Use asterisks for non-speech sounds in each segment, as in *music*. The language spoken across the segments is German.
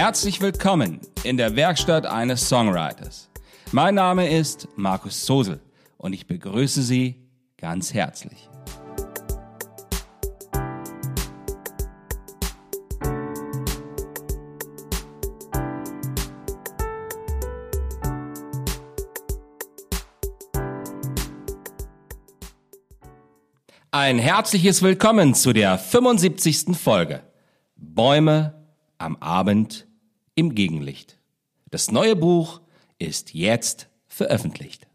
Herzlich willkommen in der Werkstatt eines Songwriters. Mein Name ist Markus Sosel und ich begrüße Sie ganz herzlich. Ein herzliches Willkommen zu der 75. Folge. Bäume am Abend im Gegenlicht. Das neue Buch ist jetzt veröffentlicht.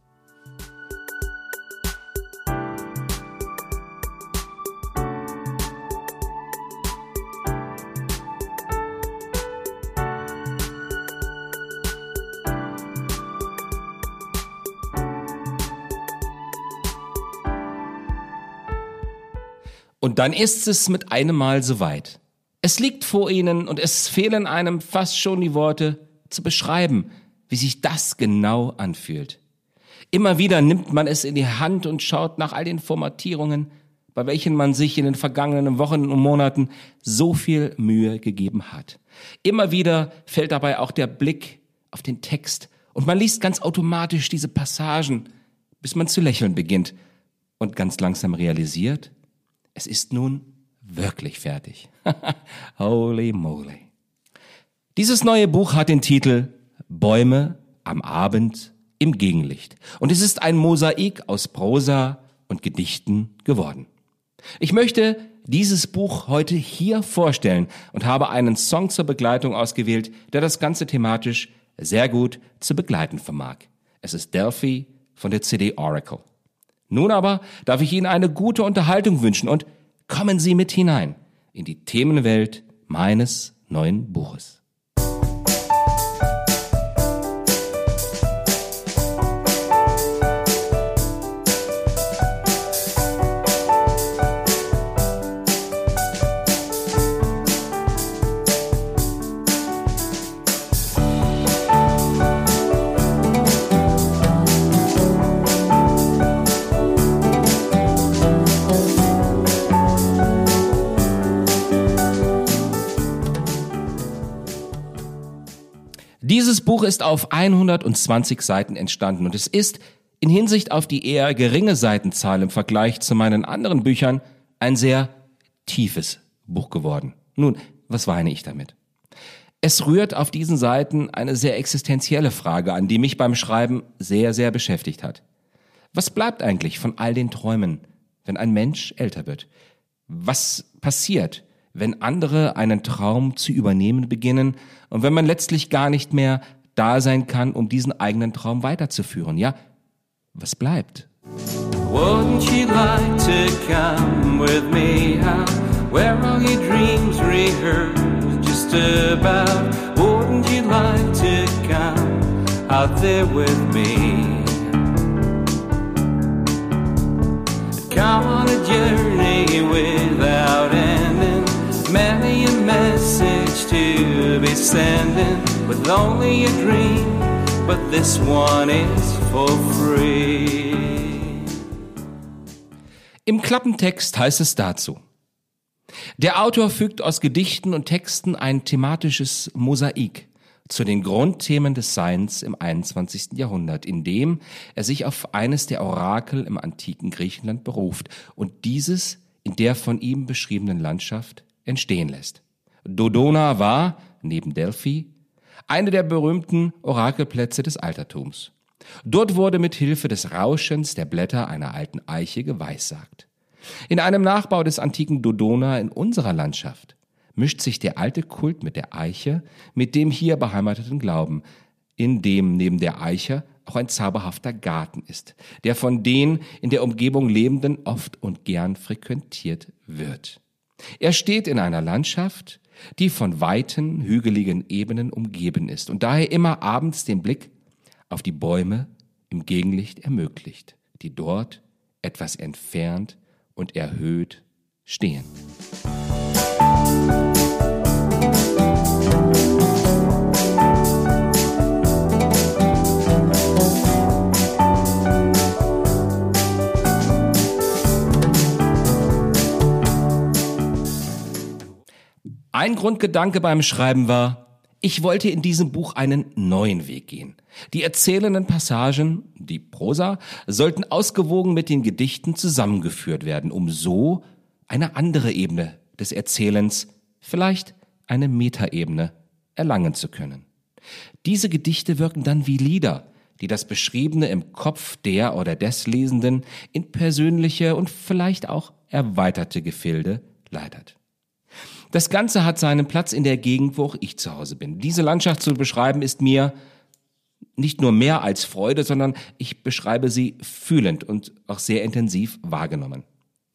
Und dann ist es mit einem Mal soweit. Es liegt vor ihnen und es fehlen einem fast schon die Worte zu beschreiben, wie sich das genau anfühlt. Immer wieder nimmt man es in die Hand und schaut nach all den Formatierungen, bei welchen man sich in den vergangenen Wochen und Monaten so viel Mühe gegeben hat. Immer wieder fällt dabei auch der Blick auf den Text und man liest ganz automatisch diese Passagen, bis man zu lächeln beginnt und ganz langsam realisiert, es ist nun wirklich fertig. *laughs* Holy moly. Dieses neue Buch hat den Titel Bäume am Abend im Gegenlicht. Und es ist ein Mosaik aus Prosa und Gedichten geworden. Ich möchte dieses Buch heute hier vorstellen und habe einen Song zur Begleitung ausgewählt, der das Ganze thematisch sehr gut zu begleiten vermag. Es ist Delphi von der CD Oracle. Nun aber darf ich Ihnen eine gute Unterhaltung wünschen und kommen Sie mit hinein in die Themenwelt meines neuen Buches. Dieses Buch ist auf 120 Seiten entstanden und es ist in Hinsicht auf die eher geringe Seitenzahl im Vergleich zu meinen anderen Büchern ein sehr tiefes Buch geworden. Nun, was weine ich damit? Es rührt auf diesen Seiten eine sehr existenzielle Frage an, die mich beim Schreiben sehr, sehr beschäftigt hat. Was bleibt eigentlich von all den Träumen, wenn ein Mensch älter wird? Was passiert, wenn andere einen Traum zu übernehmen beginnen und wenn man letztlich gar nicht mehr da sein kann, um diesen eigenen Traum weiterzuführen. Ja, was bleibt? Wouldn't you like to come with me out where all your dreams rehearse just about? Wouldn't you like to come out there with me? Come on a journey without to be sending with only a dream, but this one is for free. Im Klappentext heißt es dazu. Der Autor fügt aus Gedichten und Texten ein thematisches Mosaik zu den Grundthemen des Seins im 21. Jahrhundert, indem er sich auf eines der Orakel im antiken Griechenland beruft und dieses in der von ihm beschriebenen Landschaft entstehen lässt. Dodona war, neben Delphi, eine der berühmten Orakelplätze des Altertums. Dort wurde mit Hilfe des Rauschens der Blätter einer alten Eiche geweissagt. In einem Nachbau des antiken Dodona in unserer Landschaft mischt sich der alte Kult mit der Eiche mit dem hier beheimateten Glauben, in dem neben der Eiche auch ein zauberhafter Garten ist, der von den in der Umgebung Lebenden oft und gern frequentiert wird. Er steht in einer Landschaft, die von weiten, hügeligen Ebenen umgeben ist und daher immer abends den Blick auf die Bäume im Gegenlicht ermöglicht, die dort etwas entfernt und erhöht stehen. Ein Grundgedanke beim Schreiben war, Ich wollte in diesem Buch einen neuen Weg gehen. Die erzählenden Passagen, die Prosa, sollten ausgewogen mit den Gedichten zusammengeführt werden, um so eine andere Ebene des Erzählens, vielleicht eine Metaebene, erlangen zu können. Diese Gedichte wirken dann wie Lieder, die das Beschriebene im Kopf der oder des Lesenden in persönliche und vielleicht auch erweiterte Gefilde leitet. Das Ganze hat seinen Platz in der Gegend, wo auch ich zu Hause bin. Diese Landschaft zu beschreiben ist mir nicht nur mehr als Freude, sondern ich beschreibe sie fühlend und auch sehr intensiv wahrgenommen.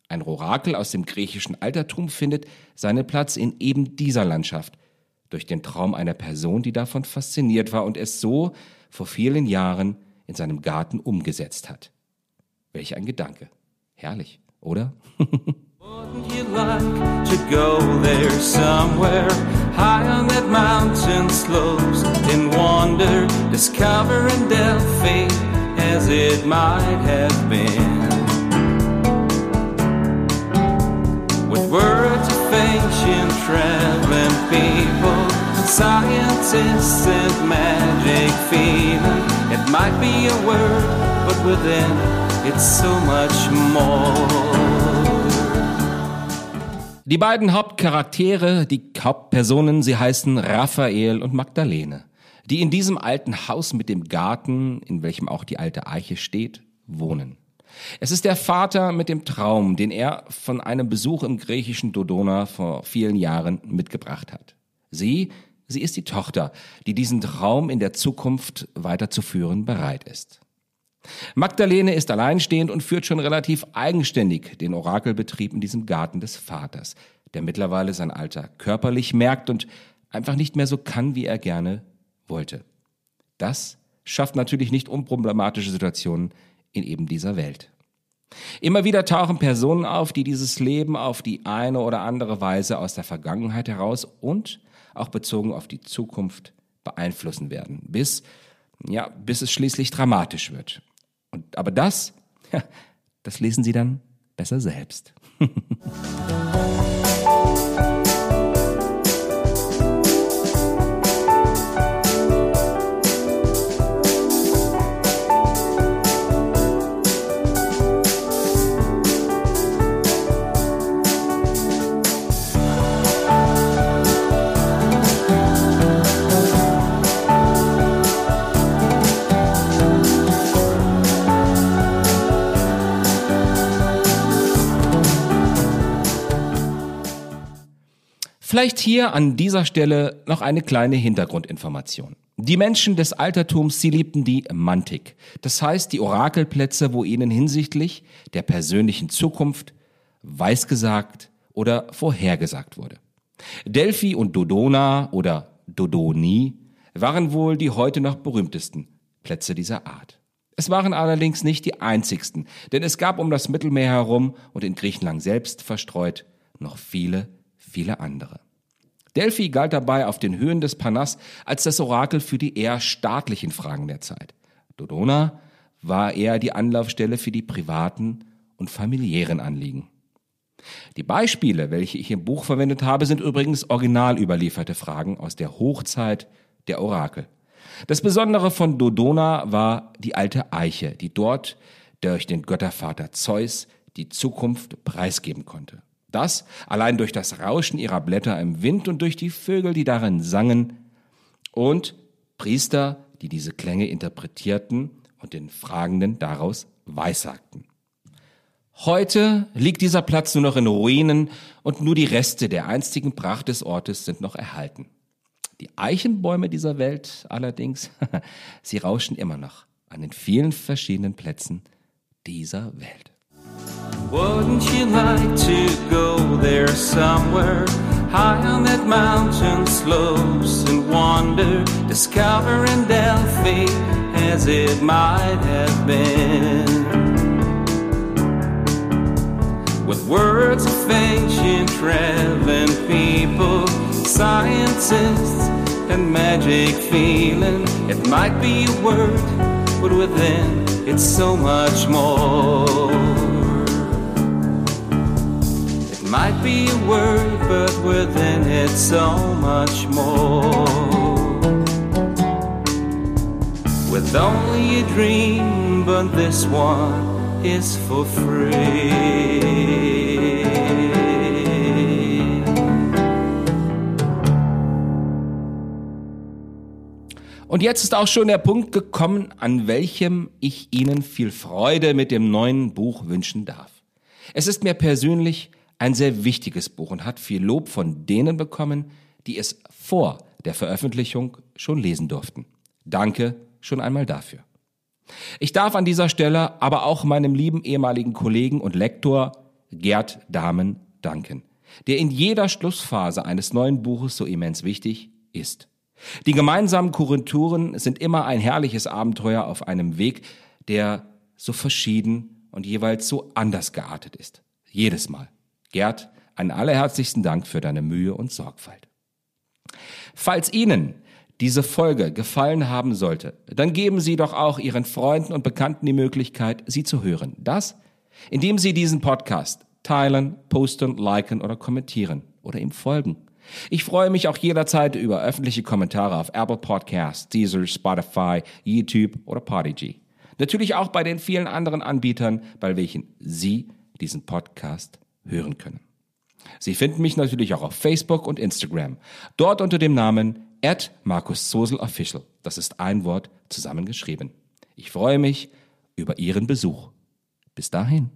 Ein Orakel aus dem griechischen Altertum findet seinen Platz in eben dieser Landschaft, durch den Traum einer Person, die davon fasziniert war und es so vor vielen Jahren in seinem Garten umgesetzt hat. Welch ein Gedanke. Herrlich, oder? *laughs* Wouldn't you like to go there somewhere high on that mountain slopes and wander, discovering Delphi as it might have been? With words of ancient traveling people, scientists and magic feeling. It might be a word, but within it's so much more. Die beiden Hauptcharaktere, die Hauptpersonen, sie heißen Raphael und Magdalene, die in diesem alten Haus mit dem Garten, in welchem auch die alte Eiche steht, wohnen. Es ist der Vater mit dem Traum, den er von einem Besuch im griechischen Dodona vor vielen Jahren mitgebracht hat. Sie, sie ist die Tochter, die diesen Traum in der Zukunft weiterzuführen bereit ist. Magdalene ist alleinstehend und führt schon relativ eigenständig den Orakelbetrieb in diesem Garten des Vaters, der mittlerweile sein Alter körperlich merkt und einfach nicht mehr so kann, wie er gerne wollte. Das schafft natürlich nicht unproblematische Situationen in eben dieser Welt. Immer wieder tauchen Personen auf, die dieses Leben auf die eine oder andere Weise aus der Vergangenheit heraus und auch bezogen auf die Zukunft beeinflussen werden, bis ja, bis es schließlich dramatisch wird. Und, aber das, ja, *laughs* das lesen Sie dann besser selbst. *laughs* Vielleicht hier an dieser Stelle noch eine kleine Hintergrundinformation. Die Menschen des Altertums, sie liebten die Mantik. Das heißt, die Orakelplätze, wo ihnen hinsichtlich der persönlichen Zukunft weisgesagt oder vorhergesagt wurde. Delphi und Dodona oder Dodoni waren wohl die heute noch berühmtesten Plätze dieser Art. Es waren allerdings nicht die einzigsten, denn es gab um das Mittelmeer herum und in Griechenland selbst verstreut noch viele, viele andere. Delphi galt dabei auf den Höhen des Panas als das Orakel für die eher staatlichen Fragen der Zeit. Dodona war eher die Anlaufstelle für die privaten und familiären Anliegen. Die Beispiele, welche ich im Buch verwendet habe, sind übrigens original überlieferte Fragen aus der Hochzeit der Orakel. Das Besondere von Dodona war die alte Eiche, die dort durch den Göttervater Zeus die Zukunft preisgeben konnte. Das allein durch das Rauschen ihrer Blätter im Wind und durch die Vögel, die darin sangen und Priester, die diese Klänge interpretierten und den Fragenden daraus weissagten. Heute liegt dieser Platz nur noch in Ruinen und nur die Reste der einstigen Pracht des Ortes sind noch erhalten. Die Eichenbäume dieser Welt allerdings, *laughs* sie rauschen immer noch an den vielen verschiedenen Plätzen dieser Welt. Wouldn't you like to go there somewhere high on that mountain slopes and wander, discovering Delphi as it might have been? With words of ancient traveling people, scientists, and magic feeling, it might be a word, but within it's so much more might be a word, but within it so much more. It's only a dream, but this one is for free. Und jetzt ist auch schon der Punkt gekommen, an welchem ich Ihnen viel Freude mit dem neuen Buch wünschen darf. Es ist mir persönlich ein sehr wichtiges Buch und hat viel Lob von denen bekommen, die es vor der Veröffentlichung schon lesen durften. Danke schon einmal dafür. Ich darf an dieser Stelle aber auch meinem lieben ehemaligen Kollegen und Lektor Gerd Dahmen danken, der in jeder Schlussphase eines neuen Buches so immens wichtig ist. Die gemeinsamen Korrekturen sind immer ein herrliches Abenteuer auf einem Weg, der so verschieden und jeweils so anders geartet ist. Jedes Mal. Gerd, einen allerherzlichsten Dank für deine Mühe und Sorgfalt. Falls Ihnen diese Folge gefallen haben sollte, dann geben Sie doch auch Ihren Freunden und Bekannten die Möglichkeit, sie zu hören. Das, indem Sie diesen Podcast teilen, posten, liken oder kommentieren oder ihm folgen. Ich freue mich auch jederzeit über öffentliche Kommentare auf Apple Podcasts, Deezer, Spotify, YouTube oder Podigy. Natürlich auch bei den vielen anderen Anbietern, bei welchen Sie diesen Podcast hören können. Sie finden mich natürlich auch auf Facebook und Instagram. Dort unter dem Namen at Markus Zosel Official. Das ist ein Wort zusammengeschrieben. Ich freue mich über Ihren Besuch. Bis dahin.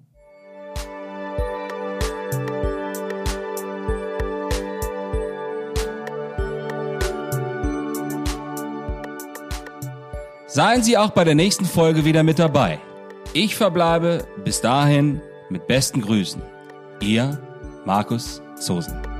Seien Sie auch bei der nächsten Folge wieder mit dabei. Ich verbleibe bis dahin mit besten Grüßen. Ihr Markus Zosen.